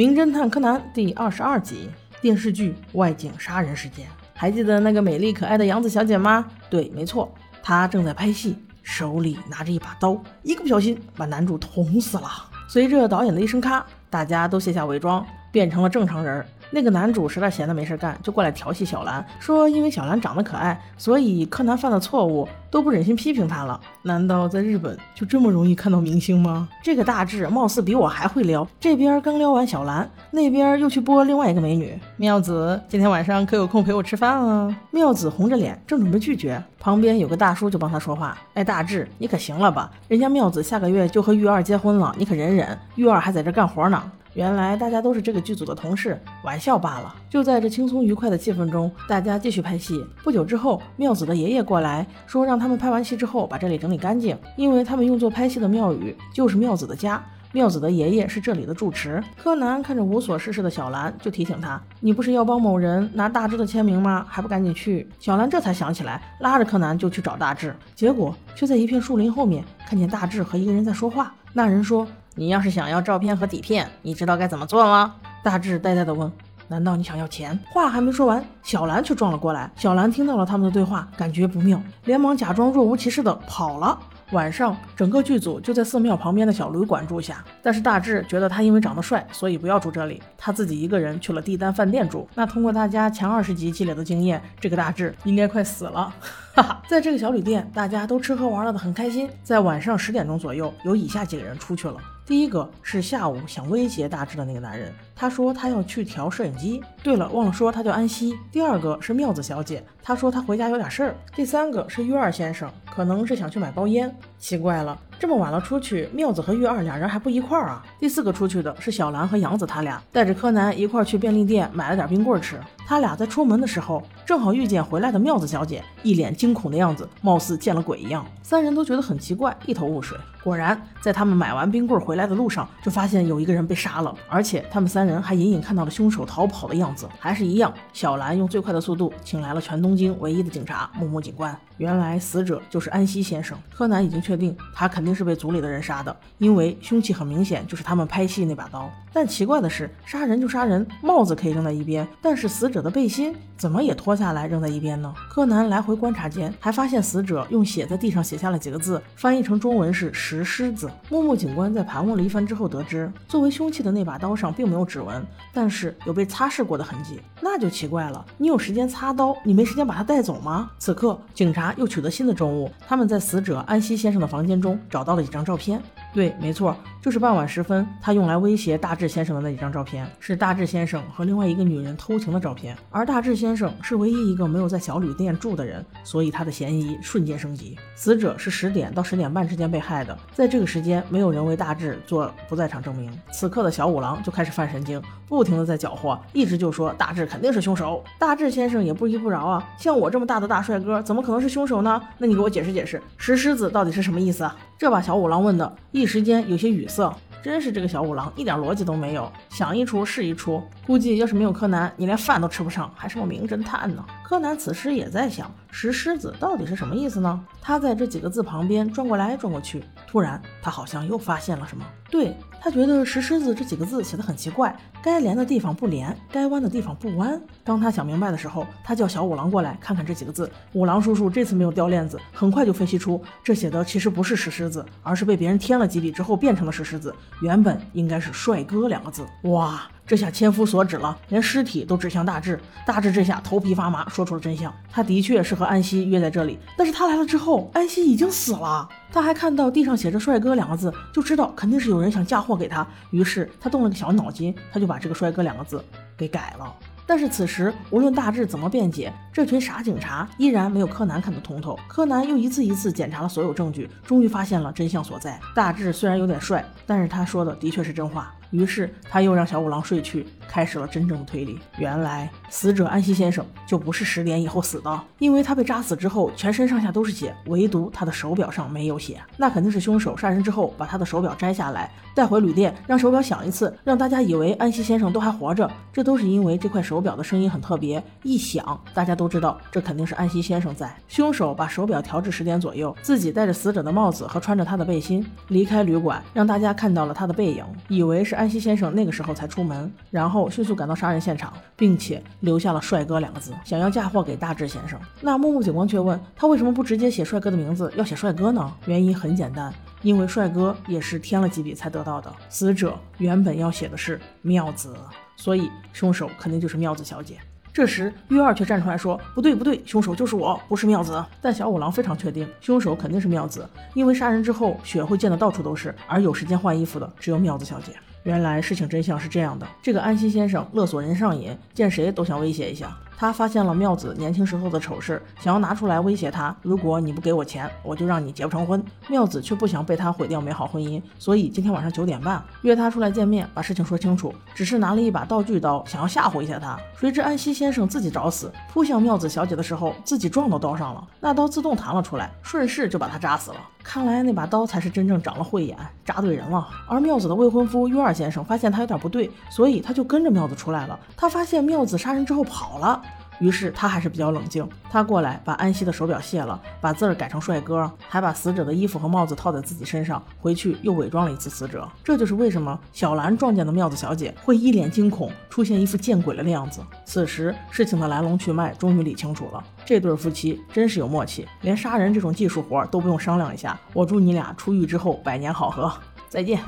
名侦探柯南》第二十二集电视剧外景杀人事件。还记得那个美丽可爱的杨子小姐吗？对，没错，她正在拍戏，手里拿着一把刀，一个不小心把男主捅死了。随着导演的一声咔，大家都卸下伪装，变成了正常人。那个男主实在闲的没事干，就过来调戏小兰，说因为小兰长得可爱，所以柯南犯的错误都不忍心批评他了。难道在日本就这么容易看到明星吗？这个大志貌似比我还会撩，这边刚撩完小兰，那边又去播另外一个美女妙子。今天晚上可有空陪我吃饭啊？妙子红着脸正准备拒绝，旁边有个大叔就帮他说话：“哎，大志，你可行了吧？人家妙子下个月就和玉二结婚了，你可忍忍，玉二还在这干活呢。”原来大家都是这个剧组的同事，玩笑罢了。就在这轻松愉快的气氛中，大家继续拍戏。不久之后，妙子的爷爷过来说，让他们拍完戏之后把这里整理干净，因为他们用作拍戏的庙宇就是妙子的家。妙子的爷爷是这里的住持。柯南看着无所事事的小兰，就提醒他：“你不是要帮某人拿大志的签名吗？还不赶紧去！”小兰这才想起来，拉着柯南就去找大志，结果却在一片树林后面看见大志和一个人在说话。那人说。你要是想要照片和底片，你知道该怎么做吗？大志呆呆地问：“难道你想要钱？”话还没说完，小兰却撞了过来。小兰听到了他们的对话，感觉不妙，连忙假装若无其事地跑了。晚上，整个剧组就在寺庙旁边的小旅馆住下。但是大志觉得他因为长得帅，所以不要住这里，他自己一个人去了帝丹饭店住。那通过大家前二十集积累的经验，这个大志应该快死了。哈哈，在这个小旅店，大家都吃喝玩乐的很开心。在晚上十点钟左右，有以下几个人出去了。第一个是下午想威胁大志的那个男人，他说他要去调摄影机。对了，忘了说他叫安西。第二个是妙子小姐，她说她回家有点事儿。第三个是玉二先生，可能是想去买包烟。奇怪了，这么晚了出去，妙子和玉二俩人还不一块儿啊？第四个出去的是小兰和杨子，他俩带着柯南一块儿去便利店买了点冰棍吃。他俩在出门的时候，正好遇见回来的妙子小姐，一脸惊恐的样子，貌似见了鬼一样。三人都觉得很奇怪，一头雾水。果然，在他们买完冰棍回来的路上，就发现有一个人被杀了，而且他们三人还隐隐看到了凶手逃跑的样子。还是一样，小兰用最快的速度请来了全东京唯一的警察木木警官。原来死者就是安西先生。柯南已经确定，他肯定是被组里的人杀的，因为凶器很明显就是他们拍戏那把刀。但奇怪的是，杀人就杀人，帽子可以扔在一边，但是死者的背心怎么也脱下来扔在一边呢？柯南来回观察间，还发现死者用血在地上写下了几个字，翻译成中文是。石狮子木木警官在盘问了一番之后，得知作为凶器的那把刀上并没有指纹，但是有被擦拭过的痕迹，那就奇怪了。你有时间擦刀，你没时间把它带走吗？此刻，警察又取得新的证物，他们在死者安西先生的房间中找到了几张照片。对，没错，就是傍晚时分，他用来威胁大志先生的那几张照片，是大志先生和另外一个女人偷情的照片。而大志先生是唯一一个没有在小旅店住的人，所以他的嫌疑瞬间升级。死者是十点到十点半之间被害的，在这个时间，没有人为大志做不在场证明。此刻的小五郎就开始犯神经，不停的在搅和，一直就说大志肯定是凶手。大志先生也不依不饶啊，像我这么大的大帅哥，怎么可能是凶手呢？那你给我解释解释，石狮子到底是什么意思啊？这把小五郎问的，一时间有些语塞。真是这个小五郎一点逻辑都没有，想一出是一出。估计要是没有柯南，你连饭都吃不上，还什么名侦探呢。柯南此时也在想，石狮子到底是什么意思呢？他在这几个字旁边转过来转过去，突然他好像又发现了什么。对他觉得石狮子这几个字写的很奇怪，该连的地方不连，该弯的地方不弯。当他想明白的时候，他叫小五郎过来看看这几个字。五郎叔叔这次没有掉链子，很快就分析出这写的其实不是石狮子，而是被别人添了几笔之后变成了石狮子。原本应该是“帅哥”两个字，哇，这下千夫所指了，连尸体都指向大志。大志这下头皮发麻，说出了真相。他的确是和安西约在这里，但是他来了之后，安西已经死了。他还看到地上写着“帅哥”两个字，就知道肯定是有人想嫁祸给他。于是他动了个小脑筋，他就把这个“帅哥”两个字给改了。但是此时，无论大志怎么辩解，这群傻警察依然没有柯南看得通透。柯南又一次一次检查了所有证据，终于发现了真相所在。大志虽然有点帅，但是他说的的确是真话。于是他又让小五郎睡去，开始了真正的推理。原来死者安西先生就不是十点以后死的，因为他被扎死之后，全身上下都是血，唯独他的手表上没有血。那肯定是凶手杀人之后把他的手表摘下来，带回旅店，让手表响一次，让大家以为安西先生都还活着。这都是因为这块手表的声音很特别，一响，大家都知道这肯定是安西先生在。凶手把手表调至十点左右，自己戴着死者的帽子和穿着他的背心离开旅馆，让大家看到了他的背影，以为是。安西先生那个时候才出门，然后迅速赶到杀人现场，并且留下了“帅哥”两个字，想要嫁祸给大志先生。那木木警官却问他为什么不直接写帅哥的名字，要写帅哥呢？原因很简单，因为帅哥也是添了几笔才得到的。死者原本要写的是妙子，所以凶手肯定就是妙子小姐。这时，玉二却站出来说：“不对，不对，凶手就是我，不是妙子。”但小五郎非常确定，凶手肯定是妙子，因为杀人之后血会溅得到处都是，而有时间换衣服的只有妙子小姐。原来事情真相是这样的：这个安西先生勒索人上瘾，见谁都想威胁一下。他发现了妙子年轻时候的丑事，想要拿出来威胁他。如果你不给我钱，我就让你结不成婚。妙子却不想被他毁掉美好婚姻，所以今天晚上九点半约他出来见面，把事情说清楚。只是拿了一把道具刀，想要吓唬一下他。谁知安西先生自己找死，扑向妙子小姐的时候，自己撞到刀上了，那刀自动弹了出来，顺势就把他扎死了。看来那把刀才是真正长了慧眼，扎对人了。而妙子的未婚夫约二先生发现他有点不对，所以他就跟着妙子出来了。他发现妙子杀人之后跑了。于是他还是比较冷静，他过来把安西的手表卸了，把字儿改成帅哥，还把死者的衣服和帽子套在自己身上，回去又伪装了一次死者。这就是为什么小兰撞见的妙子小姐会一脸惊恐，出现一副见鬼了的样子。此时事情的来龙去脉终于理清楚了，这对夫妻真是有默契，连杀人这种技术活都不用商量一下。我祝你俩出狱之后百年好合，再见。